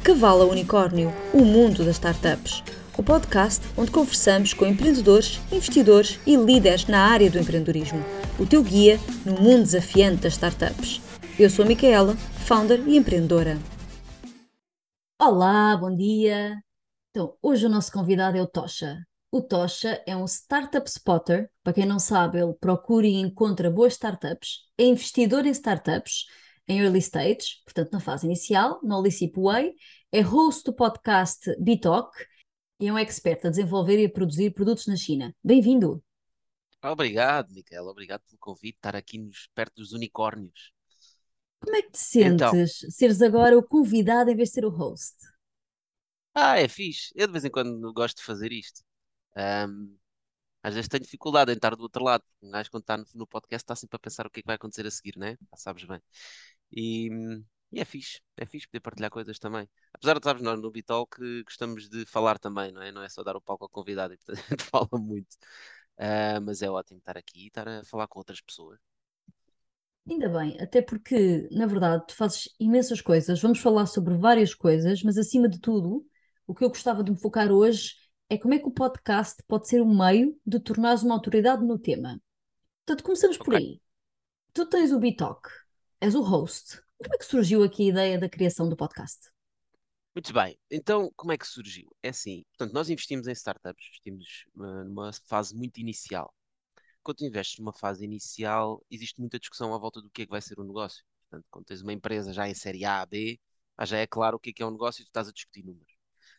De Cavalo Unicórnio, o mundo das startups. O podcast onde conversamos com empreendedores, investidores e líderes na área do empreendedorismo. O teu guia no mundo desafiante das startups. Eu sou a Micaela, founder e empreendedora. Olá, bom dia. Então, hoje o nosso convidado é o Tocha. O Tocha é um startup spotter. Para quem não sabe, ele procura e encontra boas startups, é investidor em startups em early stage, portanto na fase inicial, no Licip Way, é host do podcast Bitalk e é um expert a desenvolver e a produzir produtos na China. Bem-vindo! Obrigado, Micaela, obrigado pelo convite, estar aqui nos, perto dos unicórnios. Como é que te sentes Então, seres agora o convidado em vez de ser o host? ah, é fixe, eu de vez em quando gosto de fazer isto. Ahm, às vezes tenho dificuldade em estar do outro lado, um gajo quando está no, no podcast está sempre a pensar o que é que vai acontecer a seguir, né? Já sabes bem. E, e é fixe, é fixe poder partilhar coisas também. Apesar de, sabes, nós no Bitalk que gostamos de falar também, não é? Não é só dar o palco ao convidado, e portanto a gente fala muito. Ah, mas é ótimo estar aqui e estar a falar com outras pessoas. Ainda bem, até porque, na verdade, tu fazes imensas coisas. Vamos falar sobre várias coisas, mas acima de tudo, o que eu gostava de me focar hoje é como é que o podcast pode ser um meio de tornares uma autoridade no tema. Portanto, começamos por Ok? aí. Tu tens o Bitalk, és o host. Como é que surgiu aqui a ideia da criação do podcast? Muito bem, então como é que surgiu? É assim, portanto, nós investimos em startups, investimos ah, numa fase muito inicial. Quando investes numa fase inicial, existe muita discussão à volta do que é que vai ser o negócio. Portanto, quando tens uma empresa já em série A, B, já é claro o que é que é um negócio e tu estás a discutir números.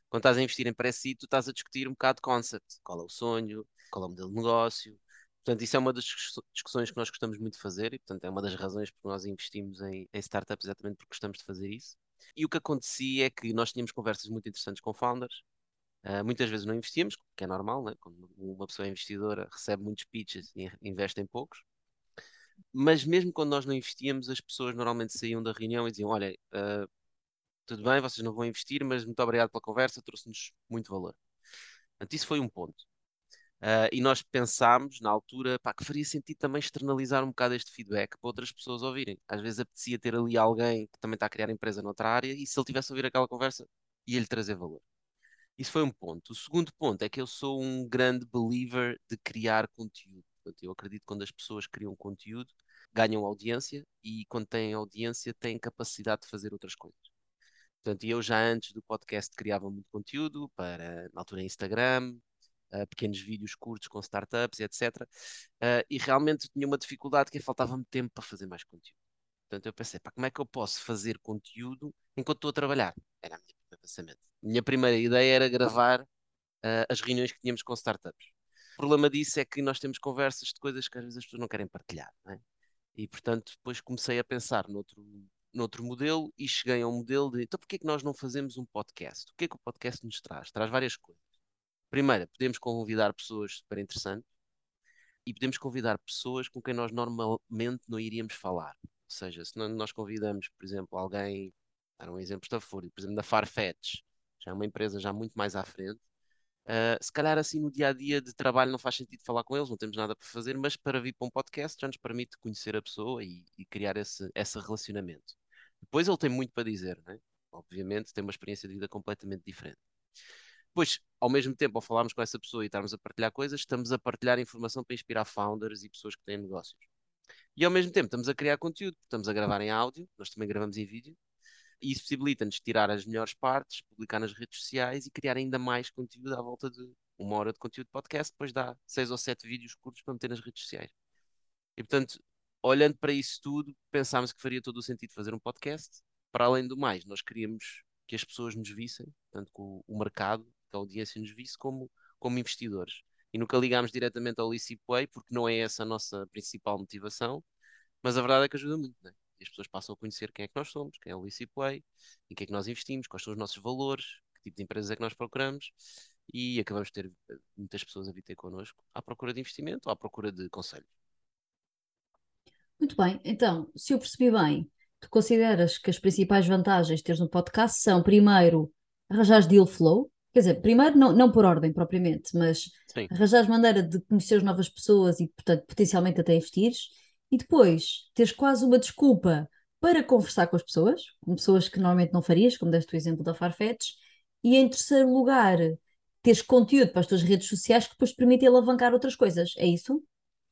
Quando estás a investir em pré-seed, tu estás a discutir um bocado de concept. Qual é o sonho, qual é o modelo de negócio. Portanto, isso é uma das discuss- discussões que nós gostamos muito de fazer e, portanto, é uma das razões porque nós investimos em, em startups, exatamente porque gostamos de fazer isso. E o que acontecia é que nós tínhamos conversas muito interessantes com founders. Ah, muitas vezes não investíamos, que é normal, né? Quando uma pessoa é investidora, recebe muitos pitches e investe em poucos. Mas mesmo quando nós não investíamos, as pessoas normalmente saíam da reunião e diziam: Olha, ah, tudo bem, vocês não vão investir, mas muito obrigado pela conversa, trouxe-nos muito valor. Portanto, isso foi um ponto. Ah, e nós pensámos, na altura, pá, que faria sentido também externalizar um bocado este feedback para outras pessoas ouvirem. Às vezes apetecia ter ali alguém que também está a criar empresa noutra área e se ele tivesse a ouvir aquela conversa, ia-lhe trazer valor. Isso foi um ponto. O segundo ponto é que eu sou um grande believer de criar conteúdo. Portanto, eu acredito que quando as pessoas criam conteúdo, ganham audiência e quando têm audiência, têm capacidade de fazer outras coisas. Portanto, eu já antes do podcast criava muito conteúdo para, na altura, Instagram, uh, pequenos vídeos curtos com startups, etc. Uh, e realmente tinha uma dificuldade que é faltava-me tempo para fazer mais conteúdo. Portanto, eu pensei, como é que eu posso fazer conteúdo enquanto estou a trabalhar? Era o meu pensamento. Minha primeira ideia era gravar uh, as reuniões que tínhamos com startups. O problema disso é que nós temos conversas de coisas que às vezes as pessoas não querem partilhar, não é? E, portanto, depois comecei a pensar noutro, noutro modelo e cheguei a um modelo de, então porquê é que nós não fazemos um podcast? O que é que o podcast nos traz? Traz várias coisas. Primeiro, podemos convidar pessoas super interessantes e podemos convidar pessoas com quem nós normalmente não iríamos falar. Ou seja, se nós convidamos, por exemplo, alguém, dar um exemplo estafúrdio, por exemplo, da Farfetch, já é uma empresa já muito mais à frente, ah, se calhar assim no dia a dia de trabalho não faz sentido falar com eles, não temos nada para fazer, mas para vir para um podcast já nos permite conhecer a pessoa e, e criar esse, esse relacionamento. Depois ele tem muito para dizer, né? Obviamente tem uma experiência de vida completamente diferente. Depois, ao mesmo tempo, ao falarmos com essa pessoa e estarmos a partilhar coisas, estamos a partilhar informação para inspirar founders e pessoas que têm negócios. E ao mesmo tempo estamos a criar conteúdo, estamos a gravar em áudio, nós também gravamos em vídeo, e isso possibilita-nos tirar as melhores partes, publicar nas redes sociais e criar ainda mais conteúdo à volta de uma hora de conteúdo de podcast, depois dá seis ou sete vídeos curtos para meter nas redes sociais. E portanto, olhando para isso tudo, pensámos que faria todo o sentido fazer um podcast. Para além do mais, nós queríamos que as pessoas nos vissem, tanto o, o mercado, que a audiência nos visse, como, como investidores. E nunca ligámos diretamente ao Licipway, porque não é essa a nossa principal motivação, mas a verdade é que ajuda muito, né? E as pessoas passam a conhecer quem é que nós somos, quem é o Licipway, em que é que nós investimos, quais são os nossos valores, que tipo de empresas é que nós procuramos, e acabamos de ter eh, muitas pessoas a vir ter connosco à procura de investimento ou à procura de conselhos. Muito bem, então, se eu percebi bem, tu consideras que as principais vantagens de teres um podcast são, primeiro, arranjares deal flow, quer dizer, primeiro, não, não por ordem propriamente, mas Sim, arranjares maneira de conhecer novas pessoas e, portanto, potencialmente até investires, e depois teres quase uma desculpa para conversar com as pessoas, com pessoas que normalmente não farias, como deste o exemplo da Farfetch, e em terceiro lugar, teres conteúdo para as tuas redes sociais que depois te permite alavancar outras coisas, é isso?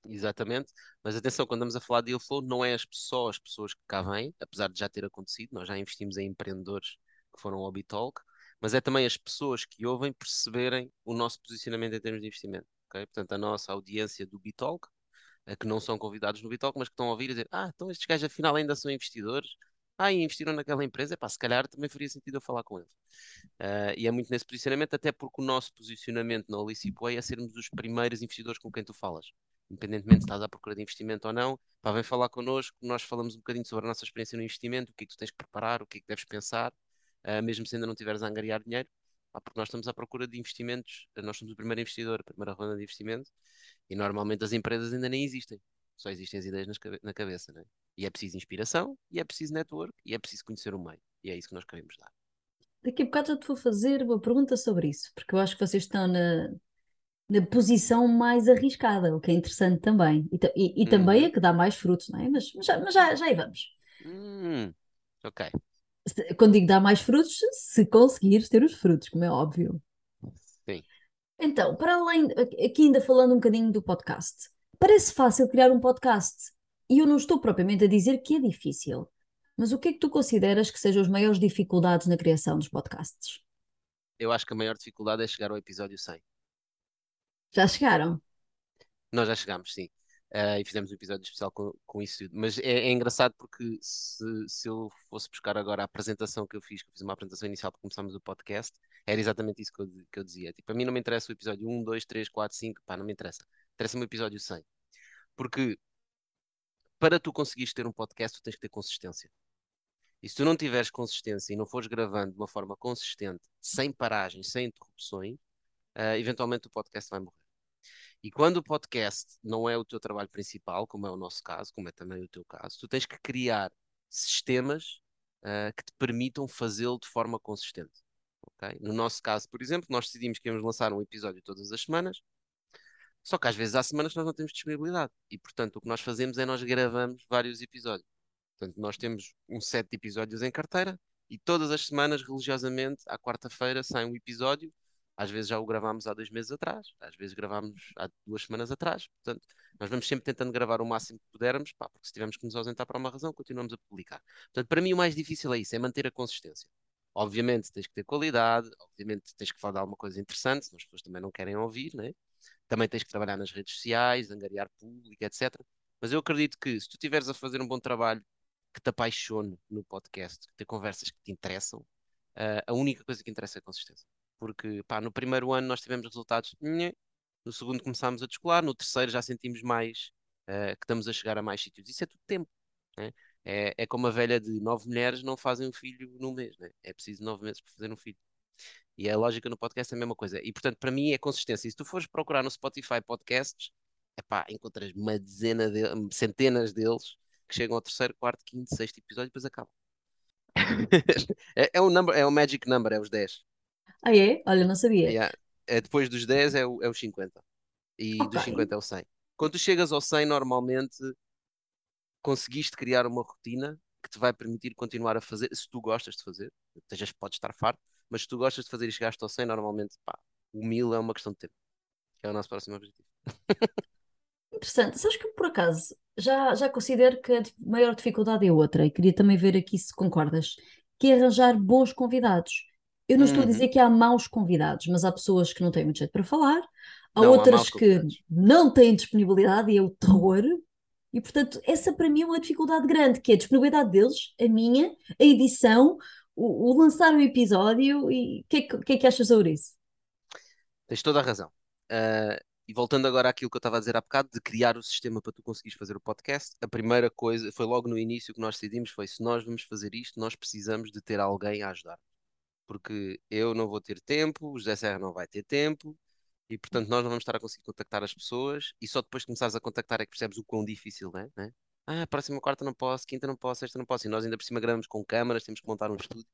Exatamente, mas atenção, quando estamos a falar de deal flow, não é as só as pessoas que cá vêm, apesar de já ter acontecido, nós já investimos em empreendedores que foram ao Bitalk, mas é também as pessoas que ouvem perceberem o nosso posicionamento em termos de investimento. ok? Portanto, a nossa audiência do Bitalk, que não são convidados no Bitalk, mas que estão a ouvir e dizer: Ah, então estes gajos afinal ainda são investidores. Ah, e investiram naquela empresa, pá, se calhar também faria sentido eu falar com eles. Uh, e é muito nesse posicionamento, até porque o nosso posicionamento na Way é sermos os primeiros investidores com quem tu falas independentemente se estás à procura de investimento ou não, pá, vem falar connosco, nós falamos um bocadinho sobre a nossa experiência no investimento, o que é que tu tens que preparar, o que é que deves pensar, uh, mesmo se ainda não tiveres a angariar dinheiro, porque nós estamos à procura de investimentos, nós somos o primeiro investidor, a primeira ronda de investimento, e normalmente as empresas ainda nem existem, só existem as ideias na cabeça, né? E é preciso inspiração, e é preciso network, e é preciso conhecer o meio, e é isso que nós queremos dar. Daqui a bocado já te vou fazer uma pergunta sobre isso, porque eu acho que vocês estão na, na posição mais arriscada, o que é interessante também. E, e, e hum. também é que dá mais frutos, não é? Mas, mas, já, mas já, já aí vamos. Hum. Ok. Quando digo dar mais frutos, se conseguires ter os frutos, como é óbvio. Sim. Então, para além, aqui ainda falando um bocadinho do podcast, parece fácil criar um podcast. E eu não estou propriamente a dizer que é difícil. Mas o que é que tu consideras que sejam as maiores dificuldades na criação dos podcasts? Eu acho que a maior dificuldade é chegar ao episódio 100. Já chegaram? Nós já chegámos, sim. Uh, e fizemos um episódio especial com, com isso tudo. Mas é, é, engraçado porque se, se eu fosse buscar agora a apresentação que eu fiz, que eu fiz uma apresentação inicial para começarmos o podcast, era exatamente isso que eu, que eu dizia. Tipo, a mim não me interessa o episódio 1, 2, 3, 4, 5, pá, não me interessa. Interessa-me o episódio 100. Porque para tu conseguires ter um podcast, tu tens que ter consistência. E se tu não tiveres consistência e não fores gravando de uma forma consistente, sem paragens, sem interrupções, uh, eventualmente o podcast vai morrer. E quando o podcast não é o teu trabalho principal, como é o nosso caso, como é também o teu caso, tu tens que criar sistemas uh, que te permitam fazê-lo de forma consistente. Okay? No nosso caso, por exemplo, nós decidimos que íamos lançar um episódio todas as semanas, só que às vezes há semanas que nós não temos disponibilidade. E portanto o que nós fazemos é nós gravamos vários episódios. Portanto, nós temos um set de episódios em carteira e todas as semanas, religiosamente, à quarta-feira, sai um episódio às vezes já o gravámos há dois meses atrás, às vezes gravámos há duas semanas atrás. Portanto, nós vamos sempre tentando gravar o máximo que pudermos, pá, porque se tivermos que nos ausentar para uma razão, continuamos a publicar. Portanto, para mim o mais difícil é isso, é manter a consistência. Obviamente tens que ter qualidade, obviamente tens que falar de alguma coisa interessante, senão as pessoas também não querem ouvir, né? Também tens que trabalhar nas redes sociais, angariar público, etc. Mas eu acredito que se tu estiveres a fazer um bom trabalho, que te apaixone no podcast, que ter conversas que te interessam, uh, a única coisa que interessa é a consistência porque pá, no primeiro ano nós tivemos resultados, no segundo começámos a descolar, no terceiro já sentimos mais uh, que estamos a chegar a mais sítios. Isso é tudo tempo. Né? É, é como a velha de nove mulheres não fazem um filho num mês, né? é preciso nove meses para fazer um filho. E a lógica no podcast é a mesma coisa. E portanto, para mim é consistência. E se tu fores procurar no Spotify podcasts, epá, encontras uma dezena de centenas deles que chegam ao terceiro, quarto, quinto, sexto episódio e depois acabam. é, é, um number, é um magic number, é os 10. Ah, é? Olha, não sabia. Yeah. É, depois dos 10 é, o, é os 50. E dos 50 é o 100. Quando tu chegas ao 100, normalmente conseguiste criar uma rotina que te vai permitir continuar a fazer, se tu gostas de fazer, sejas, podes estar farto, mas se tu gostas de fazer e chegaste ao 100, normalmente, pá, o 1000 é uma questão de tempo. Que é o nosso próximo objetivo. Interessante. Sabes que por acaso já, já considero que a maior dificuldade é outra, e queria também ver aqui se concordas, que é arranjar bons convidados. Eu não estou a dizer uhum. que há maus convidados, mas há pessoas que não têm muito jeito para falar, há não, outras há que não têm disponibilidade e é o terror. E portanto, essa para mim é uma dificuldade grande, que é a disponibilidade deles, a minha, a edição, o, o lançar o episódio e o que, é que, que, é que achas sobre isso? Tens toda a razão. Uh, e voltando agora àquilo que eu estava a dizer há bocado, de criar o sistema para tu conseguires fazer o podcast, a primeira coisa, foi logo no início que nós decidimos, foi se nós vamos fazer isto, nós precisamos de ter alguém a ajudar porque eu não vou ter tempo, o José Serra não vai ter tempo, e portanto nós não vamos estar a conseguir contactar as pessoas, e só depois de começares a contactar é que percebes o quão difícil é, né? Ah, próxima quarta não posso, quinta não posso, sexta não posso, e nós ainda por cima gravamos com câmaras, temos que montar um estúdio,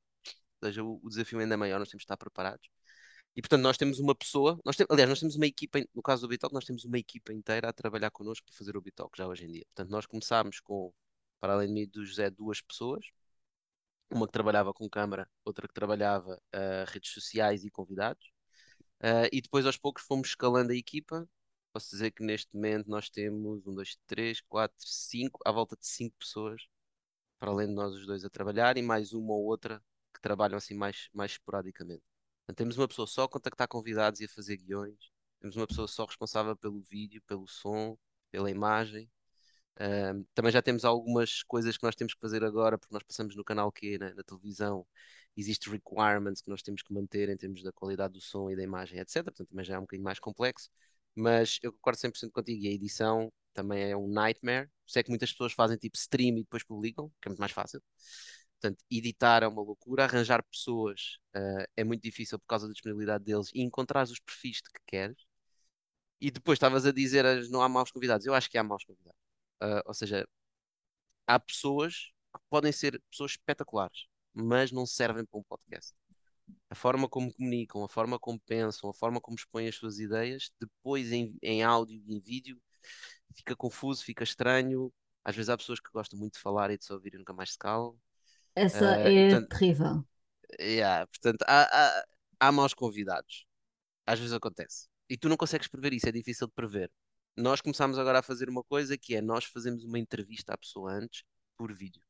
ou seja, o, o desafio ainda é maior, nós temos que estar preparados. E portanto nós temos uma pessoa, nós temos, aliás, nós temos uma equipa, no caso do Bitalk, nós temos uma equipa inteira a trabalhar connosco para fazer o Bitalk já hoje em dia. Portanto, nós começámos com para além de mim do José, duas pessoas. Uma que trabalhava com câmara, outra que trabalhava uh, redes sociais e convidados. Uh, e depois aos poucos fomos escalando a equipa. Posso dizer que neste momento nós temos um, dois, três, quatro, cinco, à volta de cinco pessoas, para além de nós os dois a trabalhar, e mais uma ou outra que trabalham assim mais, mais esporadicamente. Então, temos uma pessoa só a contactar convidados e a fazer guiões, temos uma pessoa só responsável pelo vídeo, pelo som, pela imagem. Também já temos algumas coisas que nós temos que fazer agora, porque nós passamos no canal Q, na, na televisão, existem requirements que nós temos que manter em termos da qualidade do som e da imagem, etc. Portanto, também já é um bocadinho mais complexo. Mas eu concordo 100% contigo e a edição também é um nightmare. Sei que muitas pessoas fazem tipo stream e depois publicam, que é muito mais fácil. Portanto, editar é uma loucura, arranjar pessoas uh, é muito difícil por causa da disponibilidade deles e encontrar os perfis que queres. E depois estavas a dizer não há maus convidados. Eu acho que há maus convidados. Uh, ou seja, há pessoas que podem ser pessoas espetaculares, mas não servem para um podcast. A forma como comunicam, a forma como pensam, a forma como expõem as suas ideias, depois em, em áudio e em vídeo, fica confuso, fica estranho. Às vezes há pessoas que gostam muito de falar e de se ouvir e nunca mais se calam. Essa uh, é portanto, terrível. Yeah, portanto, há, há, há maus convidados. Às vezes acontece. E tu não consegues prever isso, é difícil de prever. Nós começámos agora a fazer uma coisa que é nós fazemos uma entrevista à pessoa antes por vídeo.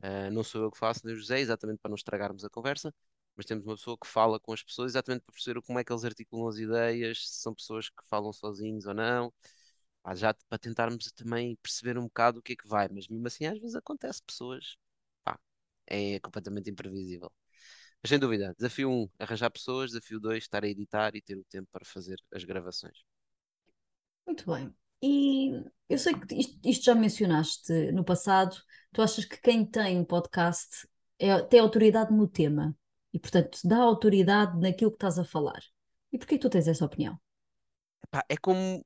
Uh, não sou eu que faço, nem o José, exatamente para não estragarmos a conversa, mas temos uma pessoa que fala com as pessoas exatamente para perceber como é que eles articulam as ideias, se são pessoas que falam sozinhos ou não, Pá, já para tentarmos também perceber um bocado o que é que vai, mas mesmo assim às vezes acontece pessoas, pá, é completamente imprevisível. Mas sem dúvida, desafio 1, um, arranjar pessoas, desafio 2, estar a editar e ter o tempo para fazer as gravações. Muito bem. E eu sei que isto, isto, já mencionaste no passado, tu achas que quem tem um podcast é, tem autoridade no tema e, portanto, dá autoridade naquilo que estás a falar. E porquê tu tens essa opinião? Epá, é como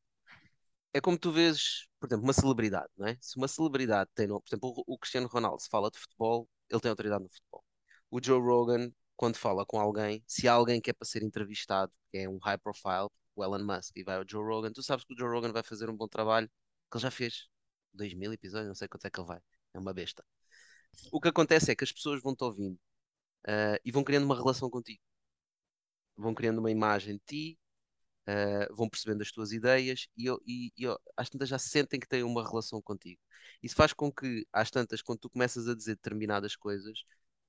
é como tu vês, por exemplo, uma celebridade, não é? Se uma celebridade tem, por exemplo, o, o Cristiano Ronaldo, se fala de futebol, ele tem autoridade no futebol. O Joe Rogan, quando fala com alguém, se há alguém que é para ser entrevistado, que é um high profile, o Elon Musk e vai ao Joe Rogan, tu sabes que o Joe Rogan vai fazer um bom trabalho, que ele já fez 2 mil episódios, não sei quanto é que ele vai. É uma besta. O que acontece é que as pessoas vão-te ouvindo uh, e vão criando uma relação contigo. Vão criando uma imagem de ti, uh, vão percebendo as tuas ideias e, e, e às tantas já sentem que têm uma relação contigo. Isso faz com que, às tantas, quando tu começas a dizer determinadas coisas,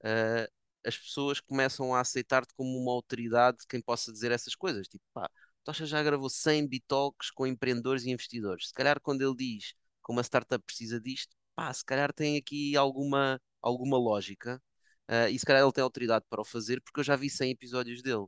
uh, as pessoas começam a aceitar-te como uma autoridade de quem possa dizer essas coisas. Tipo, pá, Tocha já gravou 100 bitalks com empreendedores e investidores. Se calhar quando ele diz que uma startup precisa disto, pá, se calhar tem aqui alguma, alguma lógica uh, e se calhar ele tem autoridade para o fazer porque eu já vi 100 episódios dele.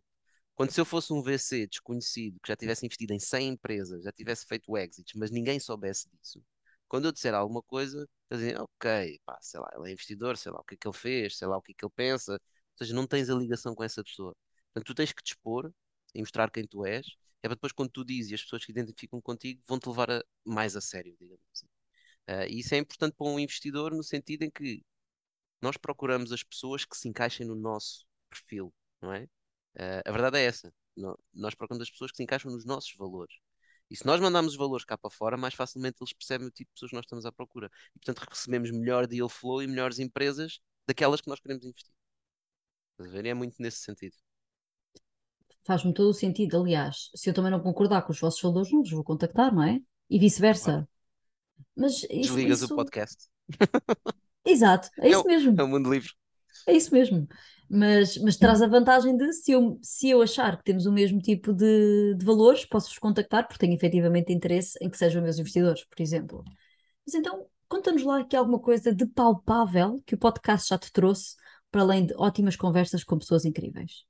Quando se eu fosse um VC desconhecido que já tivesse investido em 100 empresas, já tivesse feito exits, mas ninguém soubesse disso, quando eu disser alguma coisa, eu dizer, ok, pá, sei lá, ele é investidor, sei lá o que é que ele fez, sei lá o que é que ele pensa, ou seja, não tens a ligação com essa pessoa. Portanto, tu tens que dispor e mostrar quem tu és, é para depois quando tu dizes e as pessoas que identificam contigo vão-te levar a, mais a sério, digamos assim. Uh, e isso é importante para um investidor no sentido em que nós procuramos as pessoas que se encaixem no nosso perfil, não é? Uh, a verdade é essa. nós procuramos as pessoas que se encaixam nos nossos valores. E se nós mandarmos os valores cá para fora, mais facilmente eles percebem o tipo de pessoas que nós estamos à procura. E portanto recebemos melhor deal flow e melhores empresas daquelas que nós queremos investir. Estás a ver? E é muito nesse sentido. Faz-me todo o sentido. Aliás, se eu também não concordar com os vossos valores, não vos vou contactar, não é? E vice-versa. Mas isso, Desligas isso... o podcast. Exato, é, é isso o, mesmo. É o mundo livre. É isso mesmo. Mas, mas traz a vantagem de, se eu, se eu achar que temos o mesmo tipo de, de valores, posso-vos contactar, porque tenho efetivamente interesse em que sejam meus investidores, por exemplo. Mas então, conta-nos lá aqui alguma coisa de palpável que o podcast já te trouxe, para além de ótimas conversas com pessoas incríveis.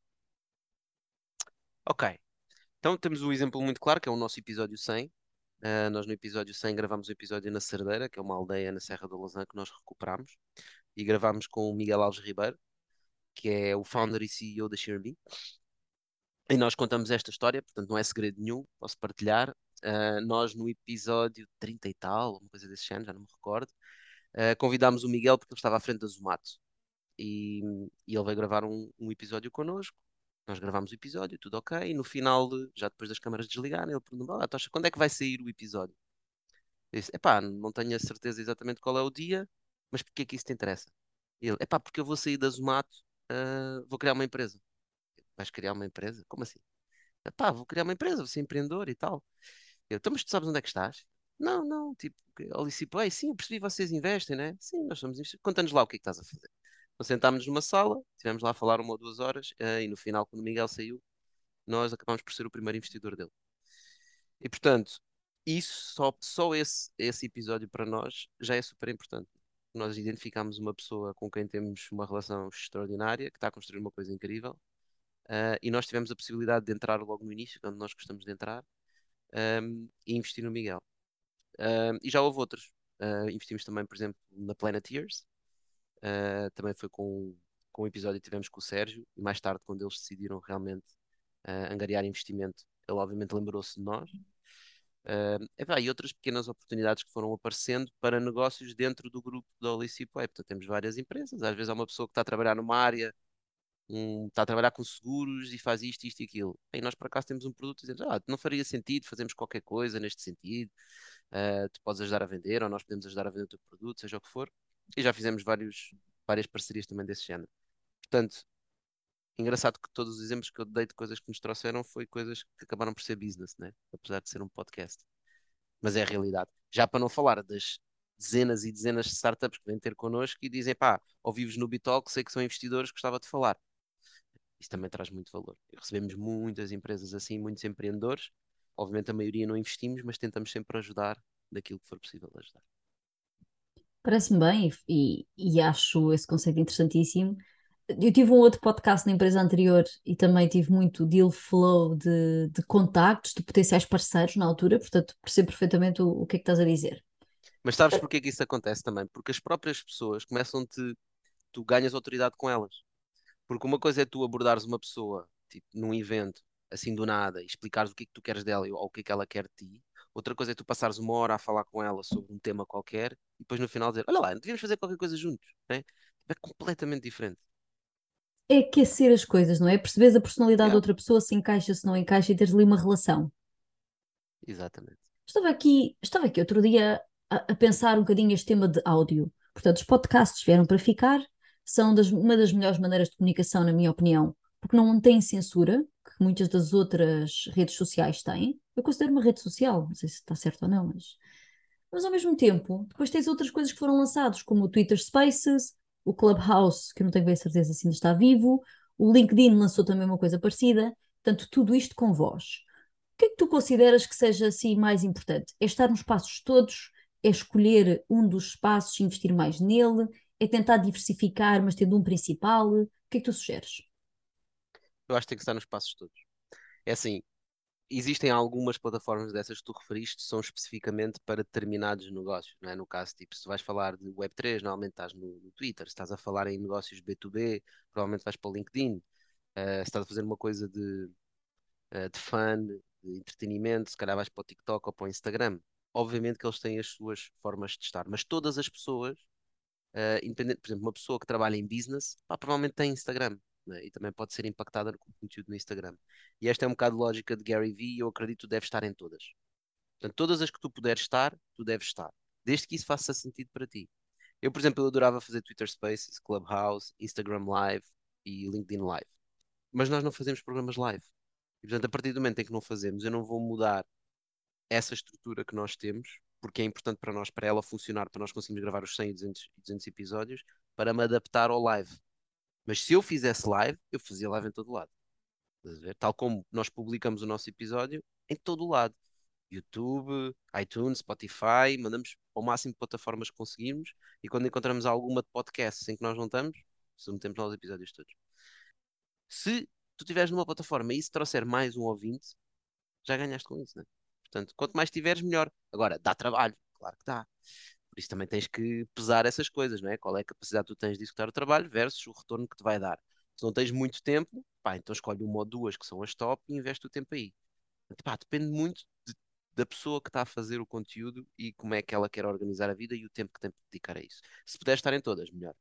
Ok. Então temos um exemplo muito claro, que é o nosso episódio 100. Uh, ah, nós no episódio 100 gravamos o um episódio na Cerdeira, que é uma aldeia na Serra do Lausanne que nós recuperamos. E gravamos com o Miguel Alves Ribeiro, que é o founder e CEO da ShareMe. E nós contamos esta história, portanto não é segredo nenhum, posso partilhar. Uh, nós no episódio 30 e tal, uma coisa desse género, já não me recordo, uh, convidámos o Miguel porque ele estava à frente da Zumato. E, e ele veio gravar um, um episódio connosco nós gravámos o episódio, tudo ok, e no final, já depois das câmaras desligarem, ele perguntou: ah, Tocha, quando é que vai sair o episódio? Eu disse: epá, não tenho a certeza exatamente qual é o dia, mas porquê que isso te interessa? Ele, é pá, porque eu vou sair da Zomato, uh, vou criar uma empresa. Vais criar uma empresa? Como assim? Pá, vou criar uma empresa, vou ser empreendedor e tal. Eu, então, mas tu sabes onde é que estás? Não, não, tipo, Alice, ei, sim, eu percebi, vocês investem, né? Sim, nós somos investidores. Conta-nos lá o que é que estás a fazer. Então sentámos numa sala, estivemos lá a falar uma ou duas horas, uh, e no final, quando o Miguel saiu, nós acabámos por ser o primeiro investidor dele. E portanto, isso, só, só esse, esse episódio para nós já é super importante. Nós identificamos uma pessoa com quem temos uma relação extraordinária, que está a construir uma coisa incrível, uh, e nós tivemos a possibilidade de entrar logo no início, quando nós gostamos de entrar, um, e investir no Miguel. Um, e já houve outros. Uh, investimos também, por exemplo, na Planeteers. Uh, também foi com, com um episódio que tivemos com o Sérgio, e mais tarde, quando eles decidiram realmente uh, angariar investimento, ele obviamente lembrou-se de nós. Uh, epá, e outras pequenas oportunidades que foram aparecendo para negócios dentro do grupo da Olicip Web. Então, temos várias empresas, às vezes há uma pessoa que está a trabalhar numa área, um, está a trabalhar com seguros e faz isto, isto e aquilo. E nós, por acaso, temos um produto e dizemos: ah, não faria sentido fazermos qualquer coisa neste sentido, uh, tu podes ajudar a vender, ou nós podemos ajudar a vender o teu produto, seja o que for. E já fizemos vários, várias parcerias também desse género. Portanto, engraçado que todos os exemplos que eu dei de coisas que nos trouxeram foi coisas que acabaram por ser business, né? apesar de ser um podcast. Mas é a realidade. Já para não falar das dezenas e dezenas de startups que vêm ter connosco e dizem, pá, ouvi-vos no Bitalk, sei que são investidores, gostava de falar. Isso também traz muito valor. Recebemos muitas empresas assim, muitos empreendedores. Obviamente a maioria não investimos, mas tentamos sempre ajudar daquilo que for possível ajudar. Parece-me bem e, e acho esse conceito interessantíssimo eu tive um outro podcast na empresa anterior e também tive muito deal flow de, de contactos, de potenciais parceiros na altura, portanto percebo perfeitamente o, o que é que estás a dizer. Mas sabes porque é que isso acontece também? Porque as próprias pessoas começam-te, tu ganhas autoridade com elas. Porque uma coisa é tu abordares uma pessoa, tipo, num evento, assim do nada, e explicares o que é que tu queres dela ou o que é que ela quer de ti. Outra coisa é tu passares uma hora a falar com ela sobre um tema qualquer e depois no final dizer, olha lá, devíamos fazer qualquer coisa juntos. Né? É completamente diferente é aquecer as coisas, não é? Perceberes a personalidade Yeah. de outra pessoa, se encaixa, se não encaixa e teres ali uma relação. Exatamente. Estava aqui, estava aqui outro dia a, a pensar um bocadinho este tema de áudio. Portanto, os podcasts vieram para ficar, são das- uma das melhores maneiras de comunicação, na minha opinião, porque não têm censura, que muitas das outras redes sociais têm. Eu considero uma rede social, não sei se está certo ou não, mas, mas ao mesmo tempo, depois tens outras coisas que foram lançadas, como o Twitter Spaces, o Clubhouse, que eu não tenho bem certeza se ainda está vivo, o LinkedIn lançou também uma coisa parecida, portanto, tudo isto com voz. O que é que tu consideras que seja assim mais importante? É estar nos espaços todos? É escolher um dos espaços e investir mais nele? É tentar diversificar, mas tendo um principal? O que é que tu sugeres? Eu acho que tem que estar nos passos todos. É assim, existem algumas plataformas dessas que tu referiste, são especificamente para determinados negócios, não é? No caso, tipo, se vais falar de Web3, normalmente estás no, no Twitter, se estás a falar em negócios B2B, provavelmente vais para o LinkedIn, uh, se estás a fazer uma coisa de, uh, de fun, de entretenimento, se calhar vais para o TikTok ou para o Instagram. Obviamente que eles têm as suas formas de estar, mas todas as pessoas, uh, independente, por exemplo, uma pessoa que trabalha em business, pá, provavelmente tem Instagram né? e também pode ser impactada com conteúdo no Instagram. E esta é um bocado lógica de Gary Vee e eu acredito que tu estar em todas. Portanto, todas as que tu puderes estar, tu deves estar. Desde que isso faça sentido para ti. Eu, por exemplo, eu adorava fazer Twitter Spaces, Clubhouse, Instagram Live e LinkedIn Live. Mas nós não fazemos programas live. E, portanto, a partir do momento em que não fazemos, eu não vou mudar essa estrutura que nós temos, porque é importante para nós, para ela funcionar, para nós conseguirmos gravar os 100 e 200, 200 episódios, para me adaptar ao live. Mas se eu fizesse live, eu fazia live em todo lado. Tal como nós publicamos o nosso episódio em todo lado. YouTube, iTunes, Spotify, mandamos ao máximo de plataformas que conseguimos e quando encontramos alguma de podcast em que nós não estamos, submetemos lá os episódios todos. Se tu estiveres numa plataforma e isso trouxer mais um ouvinte, já ganhaste com isso, né? Portanto, quanto mais tiveres, melhor. Agora, dá trabalho, claro que dá. Por isso também tens que pesar essas coisas, não é? Qual é a capacidade que tu tens de executar o trabalho versus o retorno que te vai dar. Se não tens muito tempo, pá, então escolhe uma ou duas que são as top e investe o tempo aí. Pá, depende muito de, da pessoa que está a fazer o conteúdo e como é que ela quer organizar a vida e o tempo que tem para dedicar a isso. Se puder estar em todas, melhor.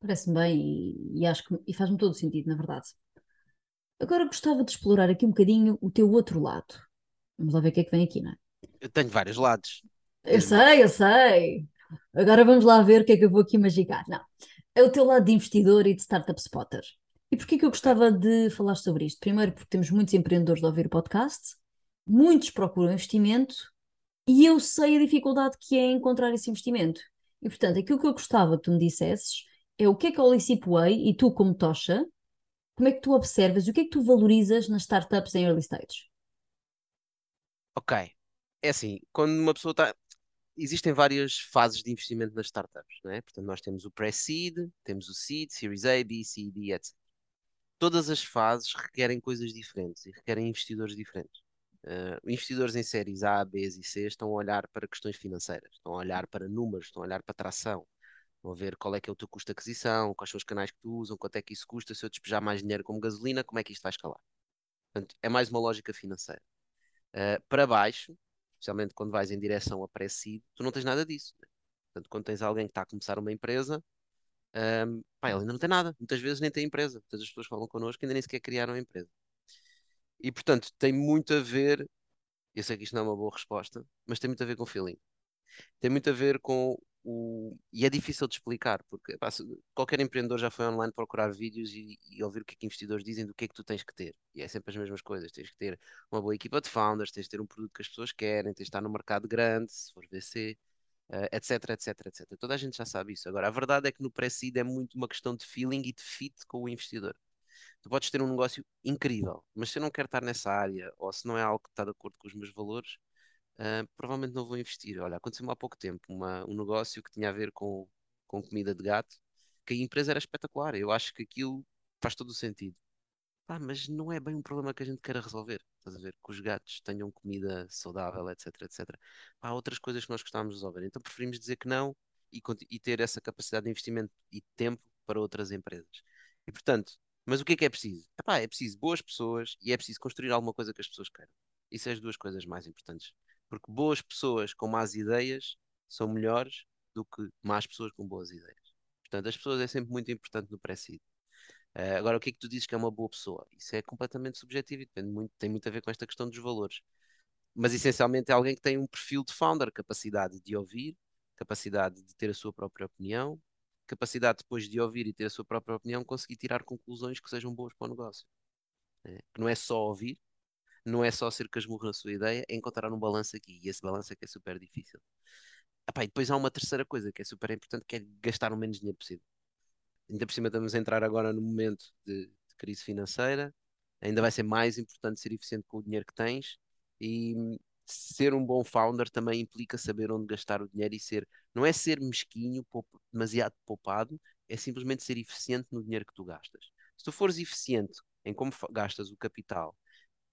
Parece-me bem e, e acho que e faz-me todo o sentido, na verdade. Agora gostava de explorar aqui um bocadinho o teu outro lado. Vamos lá ver o que é que vem aqui, não é? Eu tenho vários lados. Eu sei, eu sei. Agora vamos lá ver o que é que eu vou aqui magicar. Não, é o teu lado de investidor e de startup spotter. E porquê que eu gostava de falar sobre isto? Primeiro, porque temos muitos empreendedores a ouvir o podcast, muitos procuram investimento e eu sei a dificuldade que é encontrar esse investimento. E portanto, aquilo que eu gostava que tu me dissesses é o que é que a Holisip Way e tu, como Tocha, como é que tu observas e o que é que tu valorizas nas startups em early stage? ok. É assim, quando uma pessoa está. Existem várias fases de investimento nas startups, não é? Portanto, nós temos o pre-seed, temos o seed, Series A, B, C, D, etc. Todas as fases requerem coisas diferentes e requerem investidores diferentes. Uh, investidores em séries A, B e C estão a olhar para questões financeiras, estão a olhar para números, estão a olhar para tração, a ver qual é que é o teu custo de aquisição, quais são os canais que tu usam, quanto é que isso custa, se eu despejar mais dinheiro como gasolina, como é que isto vai escalar? Portanto, é mais uma lógica financeira. Uh, para baixo, especialmente quando vais em direção a pré-seed, tu não tens nada disso. Né? Portanto, quando tens alguém que está a começar uma empresa, um, pá, ele ainda não tem nada, muitas vezes nem tem empresa. Muitas das pessoas falam connosco que ainda nem sequer criaram a empresa. E portanto, tem muito a ver, eu sei que isto não é uma boa resposta, mas tem muito a ver com feeling. Tem muito a ver com o. E é difícil de explicar, porque pá, qualquer empreendedor já foi online procurar vídeos e, e ouvir o que é que investidores dizem do que é que tu tens que ter. E é sempre as mesmas coisas. Tens que ter uma boa equipa de founders, tens de ter um produto que as pessoas querem, tens de estar no mercado grande, se for VC, eh, etc, etc, etc. Toda a gente já sabe isso. Agora, a verdade é que no pré-seed é muito uma questão de feeling e de fit com o investidor. Tu podes ter um negócio incrível, mas se eu não quero estar nessa área, ou se não é algo que está de acordo com os meus valores, ah, provavelmente não vou investir. Olha, aconteceu-me há pouco tempo uma, um negócio que tinha a ver com, com comida de gato, que a empresa era espetacular. Eu acho que aquilo faz todo o sentido. Pá, mas não é bem um problema que a gente queira resolver. Estás a ver? Que os gatos tenham comida saudável, etc, etc. Há outras coisas que nós gostávamos de resolver. Então preferimos dizer que não e, e ter essa capacidade de investimento e tempo para outras empresas. E portanto, mas o que é que é preciso? Epá, é preciso boas pessoas e é preciso construir alguma coisa que as pessoas queiram. Isso são as duas coisas mais importantes. Porque boas pessoas com más ideias são melhores do que más pessoas com boas ideias. Portanto, as pessoas é sempre muito importante no pré-seed. Eh, agora, o que é que tu dizes que é uma boa pessoa? Isso é completamente subjetivo e depende muito, tem muito a ver com esta questão dos valores. Mas essencialmente é alguém que tem um perfil de founder, capacidade de ouvir, capacidade de ter a sua própria opinião, capacidade depois de ouvir e ter a sua própria opinião, conseguir tirar conclusões que sejam boas para o negócio. né? Que não é só ouvir, não é só ser casmurro na sua ideia, é encontrar um balanço aqui. E esse balanço é que é super difícil. Epá, e depois há uma terceira coisa que é super importante, que é gastar o menos dinheiro possível. Ainda por cima estamos a entrar agora no momento de, de crise financeira, ainda vai ser mais importante ser eficiente com o dinheiro que tens e ser um bom founder também implica saber onde gastar o dinheiro e ser, não é ser mesquinho, demasiado poupado, é simplesmente ser eficiente no dinheiro que tu gastas. Se tu fores eficiente em como gastas o capital,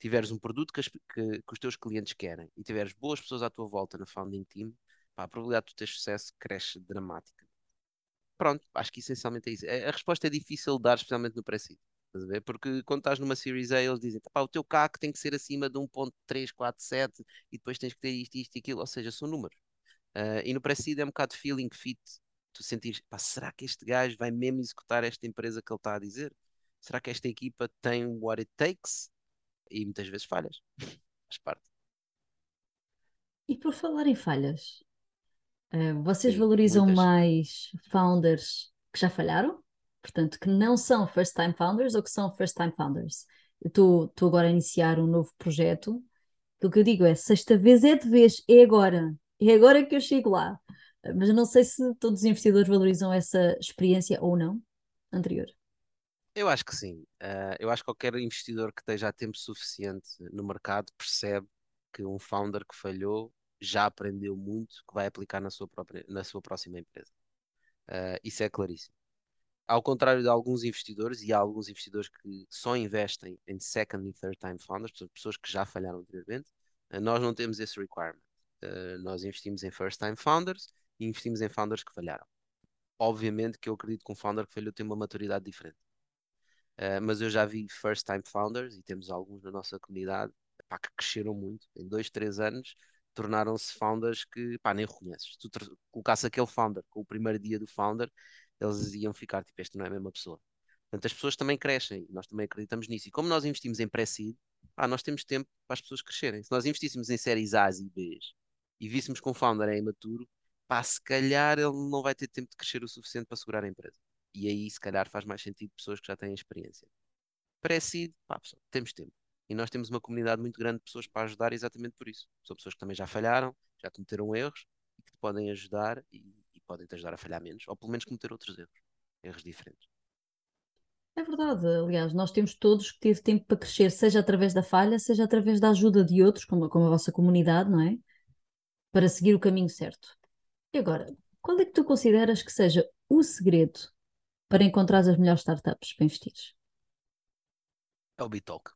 tiveres um produto que, as- que- que os teus clientes querem e tiveres boas pessoas à tua volta na founding team, pá, a probabilidade de tu teres sucesso cresce dramática. Pronto, acho que essencialmente é isso. A a resposta é difícil de dar, especialmente no ver? Porque quando estás numa Series A, eles dizem, o teu CAC tem que ser acima de 1.347 e depois tens que ter isto, isto e aquilo. Ou seja, são números. Ah, e no pré-seed é um bocado feeling fit. Tu sentires, será que este gajo vai mesmo executar esta empresa que ele está a dizer? Será que esta equipa tem what it takes? E muitas vezes falhas. Faz parte. E por falar em falhas, eh, vocês Sim, valorizam muitas. mais founders que já falharam? Portanto, que não são first-time founders ou que são first-time founders? Eu estou agora a iniciar um novo projeto. Aquilo que eu digo é: sexta vez é de vez, é agora. É agora que eu chego lá. Mas não sei se todos os investidores valorizam essa experiência ou não anterior. Eu acho que sim. Ah, eu acho que qualquer investidor que esteja há tempo suficiente no mercado percebe que um founder que falhou já aprendeu muito que vai aplicar na sua própria, na sua próxima empresa. Ah, isso é claríssimo. Ao contrário de alguns investidores, e há alguns investidores que só investem em second e third time founders, portanto, pessoas que já falharam anteriormente, ah, nós não temos esse requirement. Nós investimos em first time founders e investimos em founders que falharam. Obviamente que eu acredito que um founder que falhou tem uma maturidade diferente. Uh, mas eu já vi first time founders e temos alguns na nossa comunidade pá, que cresceram muito em dois, três anos, tornaram-se founders que pá, nem reconheces. Se tu colocasses aquele founder com o primeiro dia do founder, eles iam ficar tipo, este não é a mesma pessoa. Portanto, as pessoas também crescem e nós também acreditamos nisso. E como nós investimos em pré-seed, nós temos tempo para as pessoas crescerem. Se nós investíssemos em séries A's e B's e víssemos que um founder é imaturo, pá, se calhar ele não vai ter tempo de crescer o suficiente para segurar a empresa. E aí, se calhar, faz mais sentido pessoas que já têm experiência. Pré-seed, pá, pessoal, temos tempo. E nós temos uma comunidade muito grande de pessoas para ajudar exatamente por isso. São pessoas que também já falharam, já cometeram erros e que te podem ajudar e, e podem te ajudar a falhar menos, ou pelo menos cometer outros erros, erros diferentes. É verdade, aliás, nós temos todos que ter tempo para crescer, seja através da falha, seja através da ajuda de outros, como, como a vossa comunidade, não é? Para seguir o caminho certo. E agora, qual é que tu consideras que seja o segredo para encontrar as melhores startups para investir? É o Bitalk.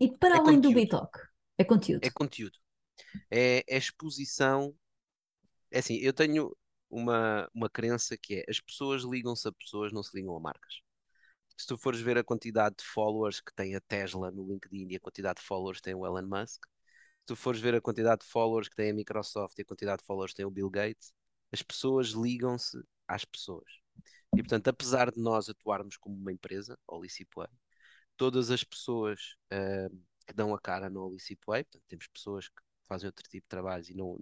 E para É além do conteúdo. Bitalk, é conteúdo. É conteúdo. É, é exposição. É assim, eu tenho uma, uma crença que é as pessoas ligam-se a pessoas, não se ligam a marcas. Se tu fores ver a quantidade de followers que tem a Tesla no LinkedIn e a quantidade de followers que tem o Elon Musk, se tu fores ver a quantidade de followers que tem a Microsoft e a quantidade de followers que tem o Bill Gates, as pessoas ligam-se às pessoas. E portanto, apesar de nós atuarmos como uma empresa, Olicipway, todas as pessoas uh, que dão a cara no portanto, temos pessoas que fazem outro tipo de trabalhos e não,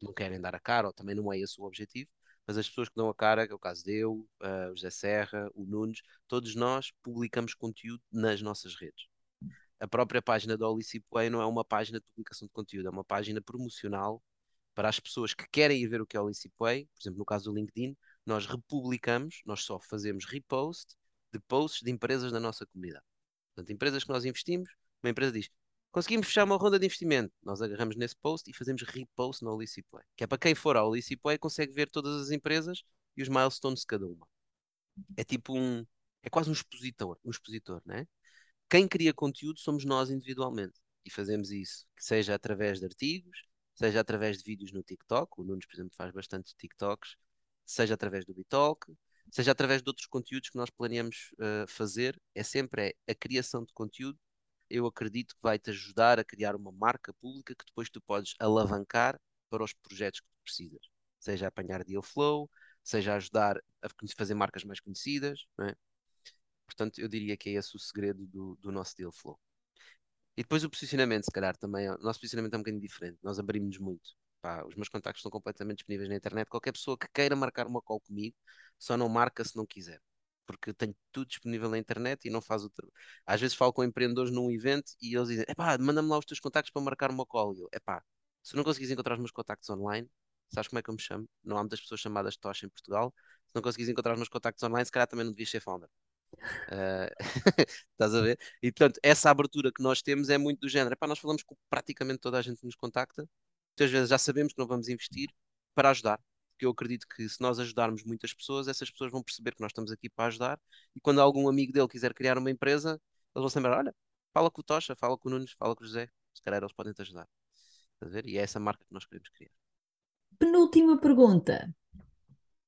não querem dar a cara, ou também não é esse o objetivo, mas as pessoas que dão a cara, que é o caso de eu, uh, o José Serra, o Nunes, todos nós publicamos conteúdo nas nossas redes. A própria página da Olicipway não é uma página de publicação de conteúdo, é uma página promocional para as pessoas que querem ir ver o que é o Olicipway, por exemplo, no caso do LinkedIn, nós republicamos, nós só fazemos repost de posts de empresas da nossa comunidade. Portanto, empresas que nós investimos, uma empresa diz, conseguimos fechar uma ronda de investimento. Nós agarramos nesse post e fazemos repost no Olicipway. Que é para quem for ao Olicipway consegue ver todas as empresas e os milestones de cada uma. É tipo um, é quase um expositor, um expositor, né? Quem cria conteúdo somos nós individualmente. E fazemos isso, seja através de artigos, seja através de vídeos no TikTok, o Nunes, por exemplo, faz bastante TikToks, seja através do Bitalk, seja através de outros conteúdos que nós planeamos uh, fazer, é sempre é, a criação de conteúdo. Eu acredito que vai te ajudar a criar uma marca pública que depois tu podes alavancar para os projetos que tu precisas. Seja apanhar deal flow, seja ajudar a fazer marcas mais conhecidas. É? Portanto, eu diria que é esse o segredo do, do nosso deal flow. E depois o posicionamento, se calhar, também. O nosso posicionamento é um bocadinho diferente. Nós abrimos muito. Pá, os meus contactos estão completamente disponíveis na internet. Qualquer pessoa que queira marcar uma call comigo, só não marca se não quiser. Porque tenho tudo disponível na internet e não faz o trabalho. Às vezes falo com empreendedores num evento e eles dizem: epá, manda-me lá os teus contactos para marcar uma call. E eu, epá, se não conseguires encontrar os meus contactos online, sabes como é que eu me chamo? Não há muitas pessoas chamadas Tocha em Portugal. Se não conseguires encontrar os meus contactos online, se calhar também não devias ser founder. Uh, estás a ver? E portanto, essa abertura que nós temos é muito do género. Epá, nós falamos com praticamente toda a gente que nos contacta. Muitas vezes já sabemos que não vamos investir para ajudar. Porque eu acredito que se nós ajudarmos muitas pessoas, essas pessoas vão perceber que nós estamos aqui para ajudar. E quando algum amigo dele quiser criar uma empresa, eles vão se lembrar: olha, fala com o Tocha, fala com o Nunes, fala com o José. Se calhar eles podem te ajudar. A ver? E é essa marca que nós queremos criar. Penúltima pergunta.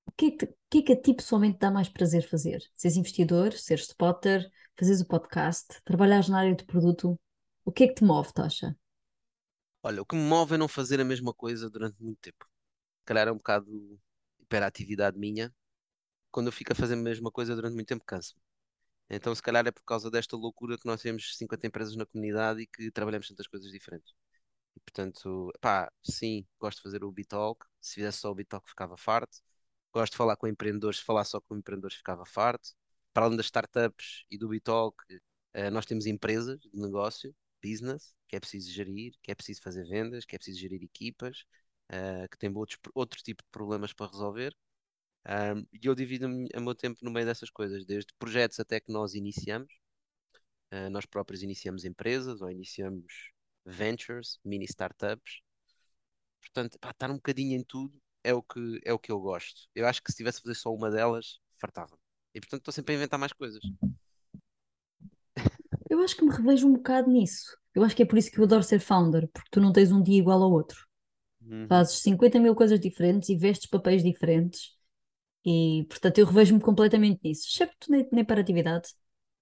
O que, é que, que é que a ti pessoalmente dá mais prazer fazer? Seres investidor, seres spotter, fazeres o podcast, trabalhares na área de produto? O que é que te move, Tocha? Olha, o que me move é não fazer a mesma coisa durante muito tempo. Se calhar é um bocado hiperatividade minha. Quando eu fico a fazer a mesma coisa durante muito tempo, canso-me. Então, se calhar é por causa desta loucura que nós temos 50 empresas na comunidade e que trabalhamos tantas coisas diferentes. E, portanto, pá, sim, gosto de fazer o Bitalk. Se fizesse só o Bitalk, ficava farto. Gosto de falar com empreendedores, se falar só com empreendedores, ficava farto. Para além das startups e do Bitalk, uh, nós temos empresas de negócio, business, que é preciso gerir, que é preciso fazer vendas, que é preciso gerir equipas, uh, que tem outros, outro tipo de problemas para resolver. Um, e eu divido o meu tempo no meio dessas coisas, desde projetos até que nós iniciamos. Uh, nós próprios iniciamos empresas ou iniciamos ventures, mini startups. Portanto, pá, estar um bocadinho em tudo é o que, é o que eu gosto. Eu acho que se tivesse a fazer só uma delas, fartava. E portanto estou sempre a inventar mais coisas. Eu acho que me revejo um bocado nisso. Eu acho que é por isso que eu adoro ser founder, porque tu não tens um dia igual ao outro. Uhum. Fazes 50 mil coisas diferentes e vestes papéis diferentes. E portanto eu revejo-me completamente nisso. Excepto na, na hiperatividade.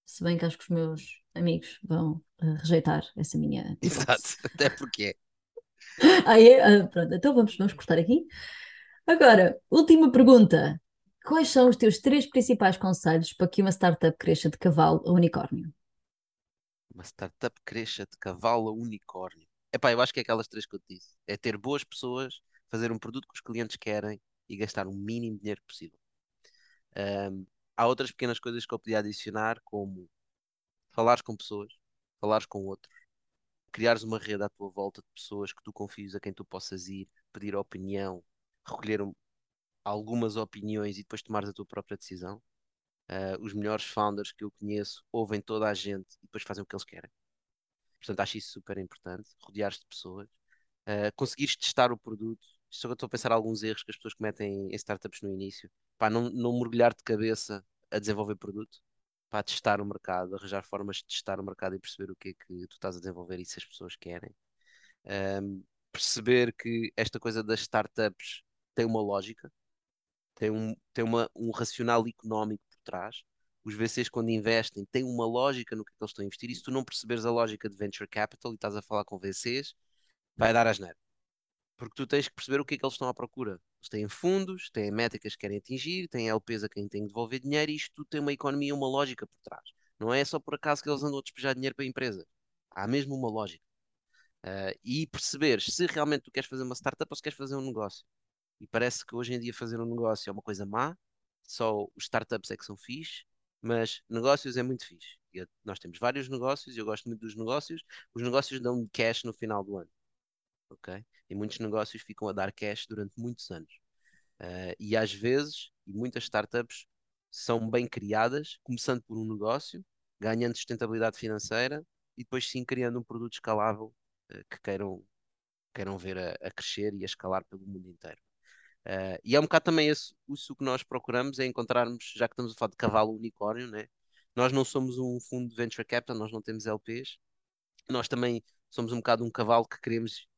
Se bem que acho que os meus amigos vão uh, rejeitar essa minha. Exato, até porque é. ah, é? Ah, pronto, então vamos, vamos cortar aqui. Agora, última pergunta. Quais são os teus três principais conselhos para que uma startup cresça de cavalo a unicórnio? Uma startup cresça de cavalo a unicórnio. Epá, eu acho que é aquelas três que eu te disse. É ter boas pessoas, fazer um produto que os clientes querem e gastar o mínimo dinheiro possível. Um, há outras pequenas coisas que eu podia adicionar, como falares com pessoas, falares com outros, criares uma rede à tua volta de pessoas que tu confies a quem tu possas ir, pedir opinião, recolher um, algumas opiniões e depois tomares a tua própria decisão. Uh, os melhores founders que eu conheço ouvem toda a gente e depois fazem o que eles querem. Portanto, acho isso super importante. Rodear-te de pessoas, uh, conseguires testar o produto. Estou a pensar alguns erros que as pessoas cometem em startups no início. Para não, não mergulhar de cabeça a desenvolver produto, para testar o mercado, arranjar formas de testar o mercado e perceber o que é que tu estás a desenvolver e se as pessoas querem. Um, perceber que esta coisa das startups tem uma lógica, tem um, tem uma, um racional económico trás. Os VCs, quando investem, têm uma lógica no que, é que eles estão a investir. E se tu não perceberes a lógica de venture capital e estás a falar com VCs, vai dar asneira. Porque tu tens que perceber o que é que eles estão à procura. Eles têm fundos, têm métricas que querem atingir, têm LPs a quem têm que devolver dinheiro e isto tem uma economia, uma lógica por trás. Não é só por acaso que eles andam a despejar dinheiro para a empresa. Há mesmo uma lógica. Uh, e perceber se realmente tu queres fazer uma startup ou se queres fazer um negócio. E parece que hoje em dia fazer um negócio é uma coisa má, só os startups é que são fixe, mas negócios é muito fixe. E nós temos vários negócios, eu gosto muito dos negócios. Os negócios dão cash no final do ano. ok? E muitos negócios ficam a dar cash durante muitos anos. Uh, e às vezes, e muitas startups são bem criadas, começando por um negócio, ganhando sustentabilidade financeira e depois sim criando um produto escalável uh, que queiram, queiram ver a, a, crescer e a escalar pelo mundo inteiro. Uh, e é um bocado também isso, isso que nós procuramos, é encontrarmos, já que estamos a falar de cavalo unicórnio, né? nós não somos um fundo de venture capital, nós não temos LPs, nós também somos um bocado um cavalo que queremos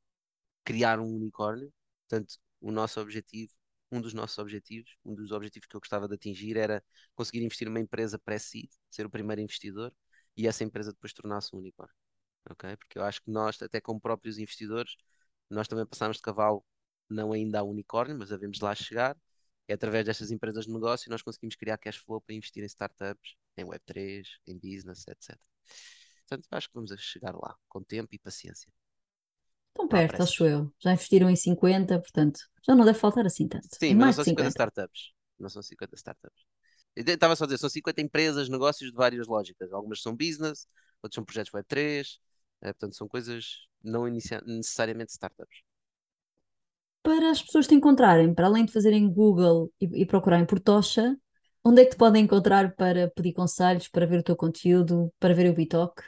criar um unicórnio. Portanto, o nosso objetivo, um dos nossos objetivos, um dos objetivos que eu gostava de atingir era conseguir investir numa empresa pré-seed, ser o primeiro investidor e essa empresa depois tornar-se um unicórnio. Okay? Porque eu acho que nós, até como próprios investidores, nós também passamos de cavalo não ainda a unicórnio, mas devemos lá chegar. É através destas empresas de negócio nós conseguimos criar cash flow para investir em startups, em Web3, em business, etc. Portanto, acho que vamos chegar lá, com tempo e paciência. Estão perto, acho eu. Já investiram em 50, portanto, já não deve faltar assim tanto. Sim, mas não são 50 startups. Não são 50 startups. Eu estava só a dizer, são 50 empresas, negócios de várias lógicas. Algumas são business, outros são projetos Web3, é, portanto, são coisas não necessariamente startups para as pessoas te encontrarem, para além de fazerem Google e, e procurarem por Tocha, onde é que te podem encontrar para pedir conselhos, para ver o teu conteúdo, para ver o Bitalk?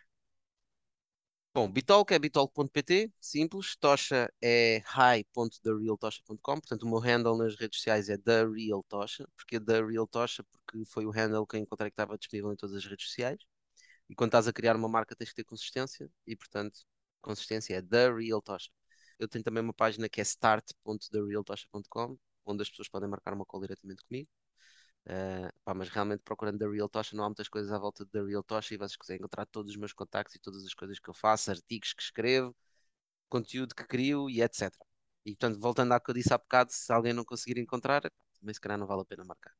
Bom, Bitalk é bitalk.pt, simples. Tocha é hi.therealtosha.com, portanto o meu handle nas redes sociais é TheRealTosha. Porque TheRealTosha? Porque foi o handle que eu encontrei que estava disponível em todas as redes sociais. E quando estás a criar uma marca tens que ter consistência e, portanto, consistência é TheRealTosha. Eu tenho também uma página que é start.therealtosha.com, onde as pessoas podem marcar uma call diretamente comigo. Uh, pá, mas realmente procurando The Real Tosha não há muitas coisas à volta The Real Tosha e vocês conseguem encontrar todos os meus contactos e todas as coisas que eu faço, artigos que escrevo, conteúdo que crio e etc. E portanto, voltando ao que eu disse há bocado, se alguém não conseguir encontrar, também se calhar não vale a pena marcar.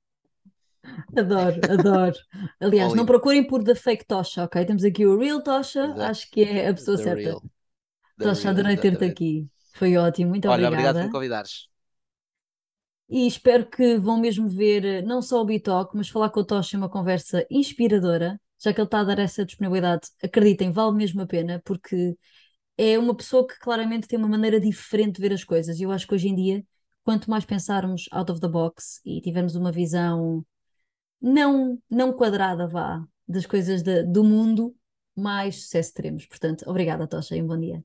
Adoro, adoro. Aliás, não procurem por The Fake Tosha, ok? Temos aqui o Real Exato. acho que é a pessoa the certa. Real. Tosha, adorei ter-te aqui. Foi ótimo, muito Olha, obrigada. obrigado por me convidares. E espero que vão mesmo ver eh, não só o Bitalk, mas falar com o Tocha é uma conversa inspiradora, já que ele está a dar essa disponibilidade. Acreditem, vale mesmo a pena, porque é uma pessoa que claramente tem uma maneira diferente de ver as coisas. E eu acho que hoje em dia, quanto mais pensarmos out of the box e tivermos uma visão não, não quadrada, vá, das coisas de, do mundo, mais sucesso teremos. Portanto, obrigada, Tocha, e um bom dia.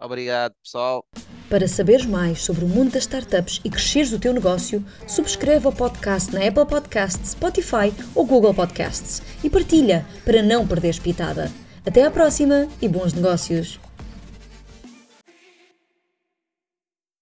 Obrigado, pessoal. Para saberes mais sobre o mundo das startups e cresceres o teu negócio, subscreve o podcast na Apple Podcasts, Spotify ou Google Podcasts e partilha para não perderes pitada. Até à próxima e bons negócios!